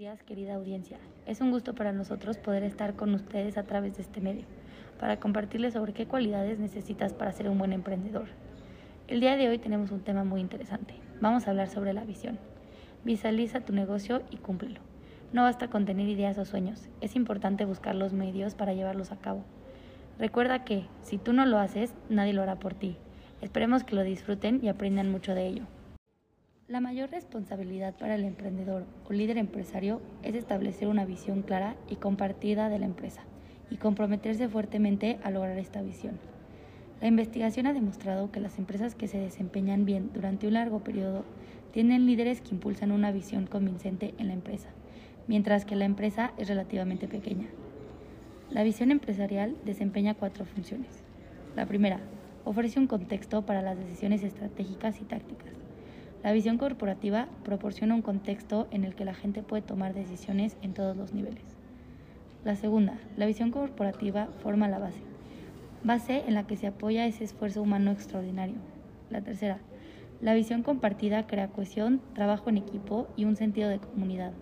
días, querida audiencia. Es un gusto para nosotros poder estar con ustedes a través de este medio, para compartirles sobre qué cualidades necesitas para ser un buen emprendedor. El día de hoy tenemos un tema muy interesante. Vamos a hablar sobre la visión. Visualiza tu negocio y cúmplelo. No basta con tener ideas o sueños, es importante buscar los medios para llevarlos a cabo. Recuerda que, si tú no lo haces, nadie lo hará por ti. Esperemos que lo disfruten y aprendan mucho de ello. La mayor responsabilidad para el emprendedor o líder empresario es establecer una visión clara y compartida de la empresa y comprometerse fuertemente a lograr esta visión. La investigación ha demostrado que las empresas que se desempeñan bien durante un largo periodo tienen líderes que impulsan una visión convincente en la empresa, mientras que la empresa es relativamente pequeña. La visión empresarial desempeña cuatro funciones. La primera, ofrece un contexto para las decisiones estratégicas y tácticas. La visión corporativa proporciona un contexto en el que la gente puede tomar decisiones en todos los niveles. La segunda, la visión corporativa forma la base, base en la que se apoya ese esfuerzo humano extraordinario. La tercera, la visión compartida crea cohesión, trabajo en equipo y un sentido de comunidad.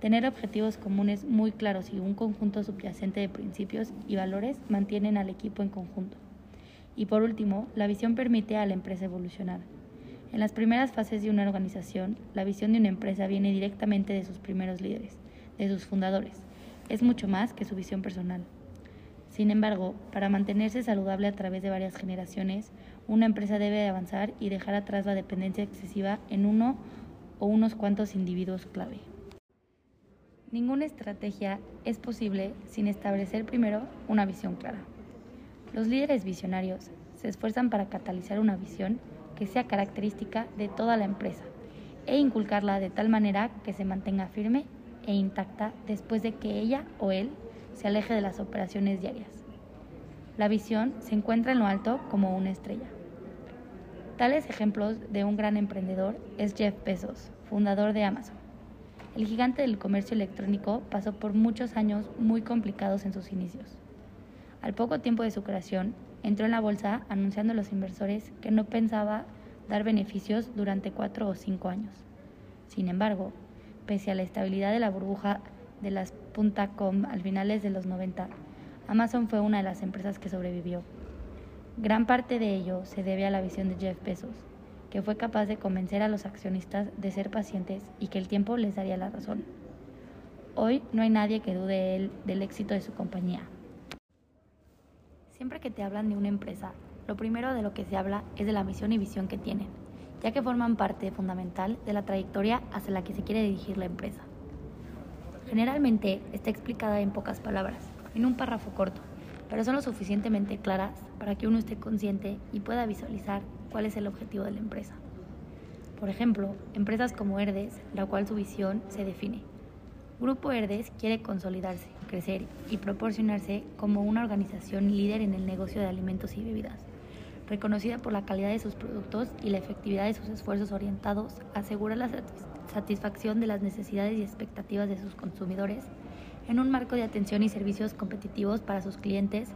Tener objetivos comunes muy claros y un conjunto subyacente de principios y valores mantienen al equipo en conjunto. Y por último, la visión permite a la empresa evolucionar. En las primeras fases de una organización, la visión de una empresa viene directamente de sus primeros líderes, de sus fundadores. Es mucho más que su visión personal. Sin embargo, para mantenerse saludable a través de varias generaciones, una empresa debe avanzar y dejar atrás la dependencia excesiva en uno o unos cuantos individuos clave. Ninguna estrategia es posible sin establecer primero una visión clara. Los líderes visionarios se esfuerzan para catalizar una visión que sea característica de toda la empresa e inculcarla de tal manera que se mantenga firme e intacta después de que ella o él se aleje de las operaciones diarias. La visión se encuentra en lo alto como una estrella. Tales ejemplos de un gran emprendedor es Jeff Bezos, fundador de Amazon. El gigante del comercio electrónico pasó por muchos años muy complicados en sus inicios. Al poco tiempo de su creación, entró en la bolsa anunciando a los inversores que no pensaba dar beneficios durante cuatro o cinco años. Sin embargo, pese a la estabilidad de la burbuja de las .com al finales de los 90, Amazon fue una de las empresas que sobrevivió. Gran parte de ello se debe a la visión de Jeff Bezos, que fue capaz de convencer a los accionistas de ser pacientes y que el tiempo les daría la razón. Hoy no hay nadie que dude del éxito de su compañía. Siempre que te hablan de una empresa, lo primero de lo que se habla es de la misión y visión que tienen, ya que forman parte fundamental de la trayectoria hacia la que se quiere dirigir la empresa. Generalmente está explicada en pocas palabras, en un párrafo corto, pero son lo suficientemente claras para que uno esté consciente y pueda visualizar cuál es el objetivo de la empresa. Por ejemplo, empresas como Herdes, la cual su visión se define. Grupo Herdes quiere consolidarse, crecer y proporcionarse como una organización líder en el negocio de alimentos y bebidas, reconocida por la calidad de sus productos y la efectividad de sus esfuerzos orientados a asegurar la satisfacción de las necesidades y expectativas de sus consumidores en un marco de atención y servicios competitivos para sus clientes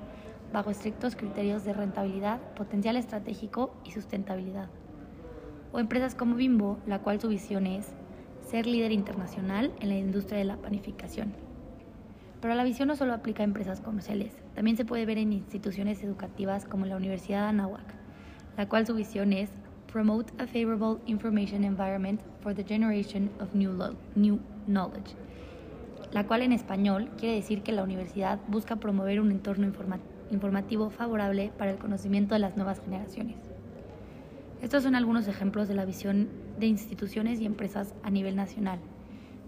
bajo estrictos criterios de rentabilidad, potencial estratégico y sustentabilidad. O empresas como Bimbo, la cual su visión es ser líder internacional en la industria de la panificación. Pero la visión no solo aplica a empresas comerciales, también se puede ver en instituciones educativas como la Universidad de Anáhuac, la cual su visión es Promote a favorable information environment for the generation of new, new knowledge, la cual en español quiere decir que la universidad busca promover un entorno informativo favorable para el conocimiento de las nuevas generaciones. Estos son algunos ejemplos de la visión de instituciones y empresas a nivel nacional,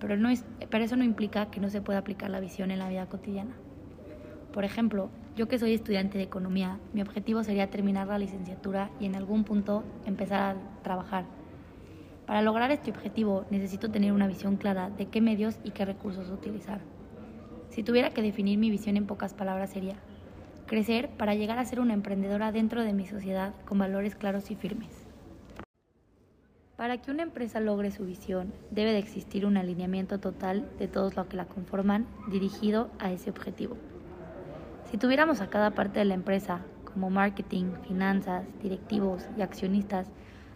pero, no es, pero eso no implica que no se pueda aplicar la visión en la vida cotidiana. Por ejemplo, yo que soy estudiante de economía, mi objetivo sería terminar la licenciatura y en algún punto empezar a trabajar. Para lograr este objetivo necesito tener una visión clara de qué medios y qué recursos utilizar. Si tuviera que definir mi visión en pocas palabras sería crecer para llegar a ser una emprendedora dentro de mi sociedad con valores claros y firmes. Para que una empresa logre su visión, debe de existir un alineamiento total de todos los que la conforman dirigido a ese objetivo. Si tuviéramos a cada parte de la empresa, como marketing, finanzas, directivos y accionistas,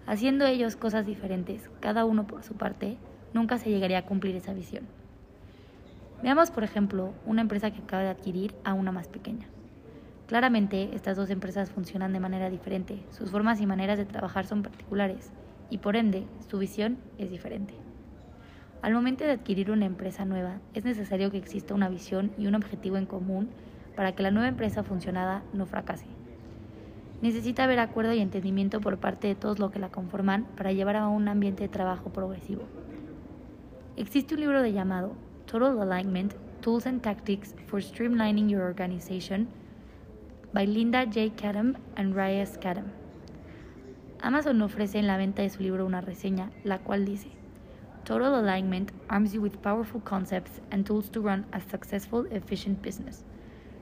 haciendo ellos cosas diferentes, cada uno por su parte, nunca se llegaría a cumplir esa visión. Veamos, por ejemplo, una empresa que acaba de adquirir a una más pequeña. Claramente, estas dos empresas funcionan de manera diferente, sus formas y maneras de trabajar son particulares y por ende su visión es diferente. Al momento de adquirir una empresa nueva, es necesario que exista una visión y un objetivo en común para que la nueva empresa funcionada no fracase. Necesita haber acuerdo y entendimiento por parte de todos los que la conforman para llevar a un ambiente de trabajo progresivo. Existe un libro de llamado Total Alignment, Tools and Tactics for Streamlining Your Organization by Linda J. Kadam and Raya Kadam. Amazon ofrece en la venta de su libro una reseña, la cual dice, Total Alignment arms you with powerful concepts and tools to run a successful, efficient business.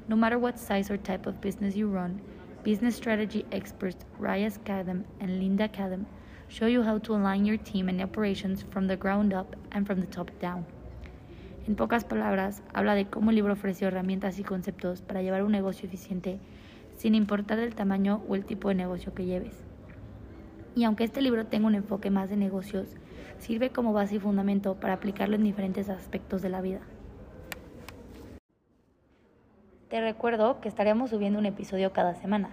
No matter what size or type of business you run, business strategy experts Raya Kadam and Linda Kadam show you how to align your team and operations from the ground up and from the top down. En pocas palabras, habla de cómo el libro ofreció herramientas y conceptos para llevar un negocio eficiente sin importar el tamaño o el tipo de negocio que lleves. Y aunque este libro tenga un enfoque más de negocios, sirve como base y fundamento para aplicarlo en diferentes aspectos de la vida. Te recuerdo que estaremos subiendo un episodio cada semana.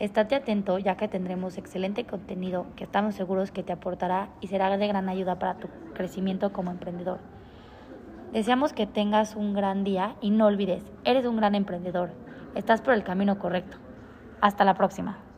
Estate atento ya que tendremos excelente contenido que estamos seguros que te aportará y será de gran ayuda para tu crecimiento como emprendedor. Deseamos que tengas un gran día y no olvides, eres un gran emprendedor. Estás por el camino correcto. Hasta la próxima.